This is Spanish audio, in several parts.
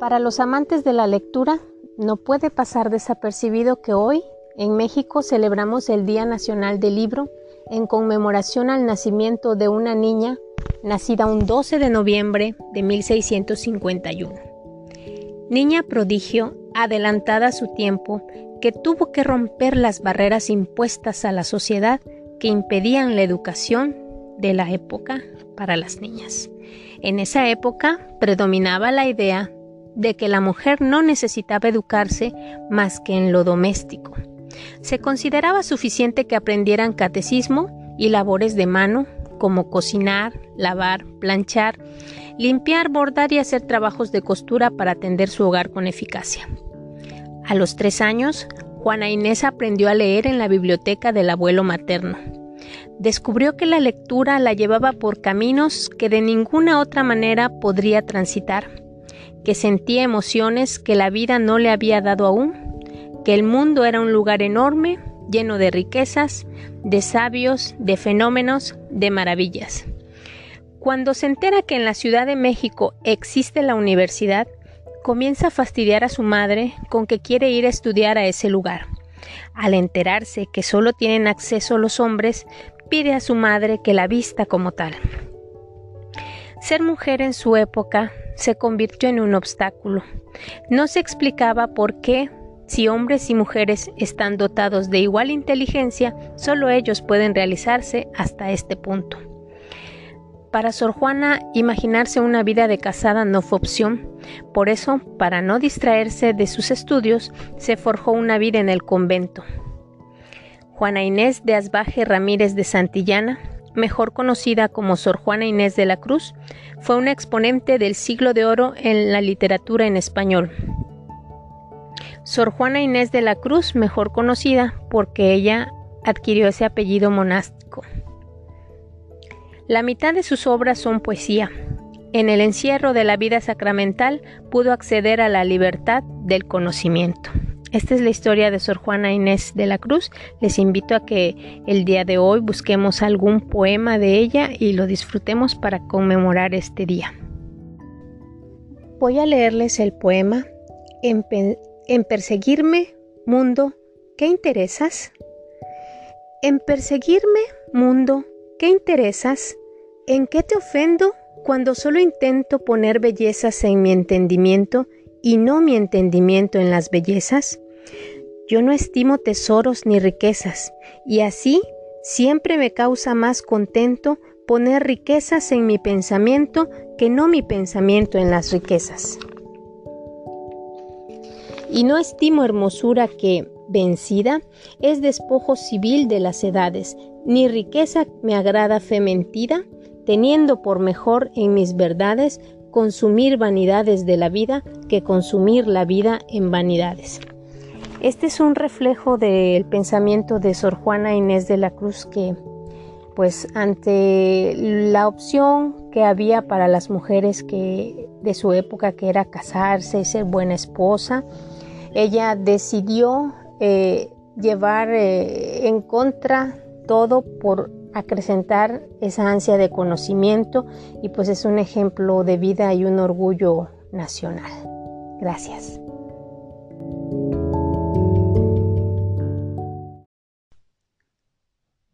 Para los amantes de la lectura, no puede pasar desapercibido que hoy, en México, celebramos el Día Nacional del Libro en conmemoración al nacimiento de una niña nacida un 12 de noviembre de 1651. Niña prodigio, adelantada a su tiempo, que tuvo que romper las barreras impuestas a la sociedad que impedían la educación de la época para las niñas. En esa época predominaba la idea de que la mujer no necesitaba educarse más que en lo doméstico. Se consideraba suficiente que aprendieran catecismo y labores de mano como cocinar, lavar, planchar, limpiar, bordar y hacer trabajos de costura para atender su hogar con eficacia. A los tres años, Juana Inés aprendió a leer en la biblioteca del abuelo materno. Descubrió que la lectura la llevaba por caminos que de ninguna otra manera podría transitar que sentía emociones que la vida no le había dado aún, que el mundo era un lugar enorme, lleno de riquezas, de sabios, de fenómenos, de maravillas. Cuando se entera que en la Ciudad de México existe la universidad, comienza a fastidiar a su madre con que quiere ir a estudiar a ese lugar. Al enterarse que solo tienen acceso los hombres, pide a su madre que la vista como tal. Ser mujer en su época se convirtió en un obstáculo. No se explicaba por qué, si hombres y mujeres están dotados de igual inteligencia, solo ellos pueden realizarse hasta este punto. Para Sor Juana, imaginarse una vida de casada no fue opción. Por eso, para no distraerse de sus estudios, se forjó una vida en el convento. Juana Inés de Asbaje Ramírez de Santillana mejor conocida como Sor Juana Inés de la Cruz, fue una exponente del siglo de oro en la literatura en español. Sor Juana Inés de la Cruz, mejor conocida porque ella adquirió ese apellido monástico. La mitad de sus obras son poesía. En el encierro de la vida sacramental pudo acceder a la libertad del conocimiento. Esta es la historia de Sor Juana Inés de la Cruz. Les invito a que el día de hoy busquemos algún poema de ella y lo disfrutemos para conmemorar este día. Voy a leerles el poema En, perseguirme, mundo, ¿qué interesas? En perseguirme, mundo, ¿qué interesas? ¿En qué te ofendo cuando solo intento poner bellezas en mi entendimiento y no mi entendimiento en las bellezas? Yo no estimo tesoros ni riquezas, y así siempre me causa más contento poner riquezas en mi pensamiento que no mi pensamiento en las riquezas. Y no estimo hermosura que, vencida, es despojo civil de las edades, ni riqueza me agrada fe mentida, teniendo por mejor en mis verdades consumir vanidades de la vida que consumir la vida en vanidades. Este es un reflejo del pensamiento de Sor Juana Inés de la Cruz que pues ante la opción que había para las mujeres que de su época que era casarse, ser buena esposa, ella decidió eh, llevar eh, en contra todo por acrecentar esa ansia de conocimiento y pues es un ejemplo de vida y un orgullo nacional. Gracias.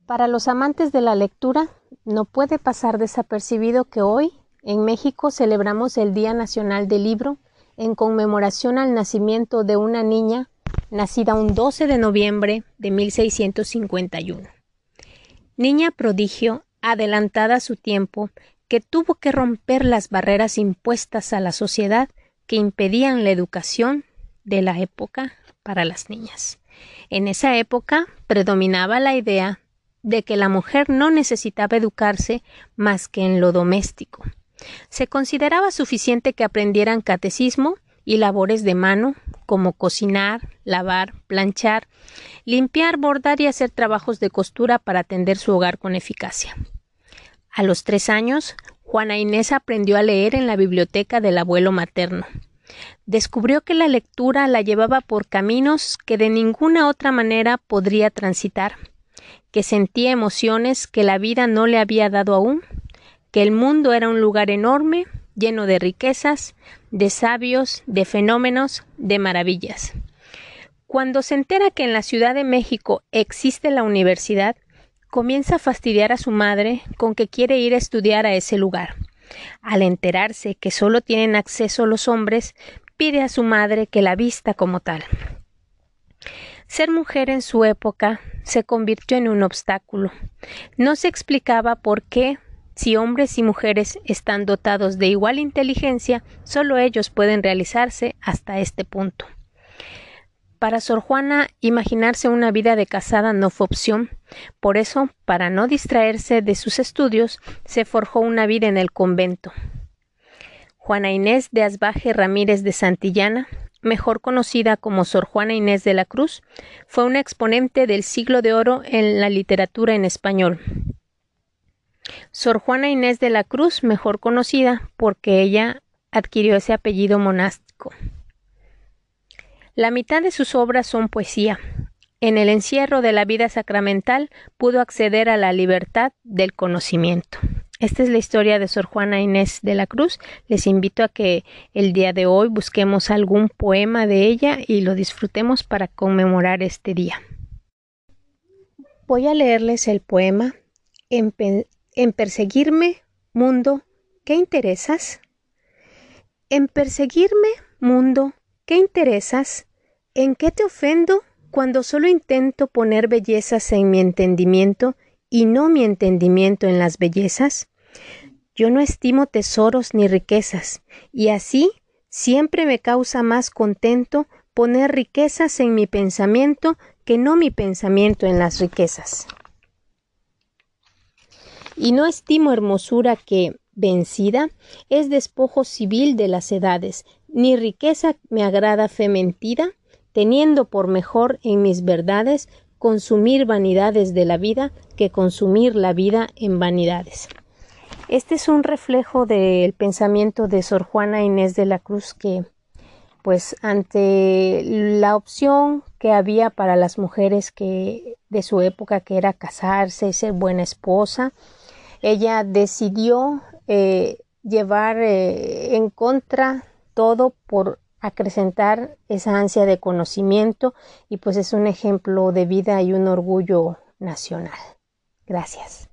Para los amantes de la lectura, no puede pasar desapercibido que hoy, en México, celebramos el Día Nacional del Libro en conmemoración al nacimiento de una niña nacida un 12 de noviembre de 1651 niña prodigio, adelantada a su tiempo, que tuvo que romper las barreras impuestas a la sociedad que impedían la educación de la época para las niñas. En esa época predominaba la idea de que la mujer no necesitaba educarse más que en lo doméstico. Se consideraba suficiente que aprendieran catecismo y labores de mano, como cocinar, lavar, planchar, limpiar, bordar y hacer trabajos de costura para atender su hogar con eficacia. A los tres años, Juana Inés aprendió a leer en la biblioteca del abuelo materno. Descubrió que la lectura la llevaba por caminos que de ninguna otra manera podría transitar, que sentía emociones que la vida no le había dado aún, que el mundo era un lugar enorme, lleno de riquezas, de sabios, de fenómenos, de maravillas. Cuando se entera que en la Ciudad de México existe la universidad, comienza a fastidiar a su madre con que quiere ir a estudiar a ese lugar. Al enterarse que solo tienen acceso los hombres, pide a su madre que la vista como tal. Ser mujer en su época se convirtió en un obstáculo. No se explicaba por qué, si hombres y mujeres están dotados de igual inteligencia, solo ellos pueden realizarse hasta este punto. Para Sor Juana, imaginarse una vida de casada no fue opción. Por eso, para no distraerse de sus estudios, se forjó una vida en el convento. Juana Inés de Asbaje Ramírez de Santillana, mejor conocida como Sor Juana Inés de la Cruz, fue una exponente del siglo de oro en la literatura en español. Sor Juana Inés de la Cruz, mejor conocida porque ella adquirió ese apellido monástico. La mitad de sus obras son poesía. En el encierro de la vida sacramental pudo acceder a la libertad del conocimiento. Esta es la historia de Sor Juana Inés de la Cruz. Les invito a que el día de hoy busquemos algún poema de ella y lo disfrutemos para conmemorar este día. Voy a leerles el poema en perseguirme, mundo, ¿qué interesas? En perseguirme, mundo, ¿qué interesas? ¿En qué te ofendo cuando solo intento poner bellezas en mi entendimiento y no mi entendimiento en las bellezas? Yo no estimo tesoros ni riquezas, y así siempre me causa más contento poner riquezas en mi pensamiento que no mi pensamiento en las riquezas. Y no estimo hermosura que, vencida, es despojo civil de las edades, ni riqueza me agrada fe mentida, teniendo por mejor en mis verdades consumir vanidades de la vida que consumir la vida en vanidades. Este es un reflejo del pensamiento de Sor Juana Inés de la Cruz que pues ante la opción que había para las mujeres que de su época que era casarse y ser buena esposa, ella decidió eh, llevar eh, en contra todo por acrecentar esa ansia de conocimiento y pues es un ejemplo de vida y un orgullo nacional. Gracias.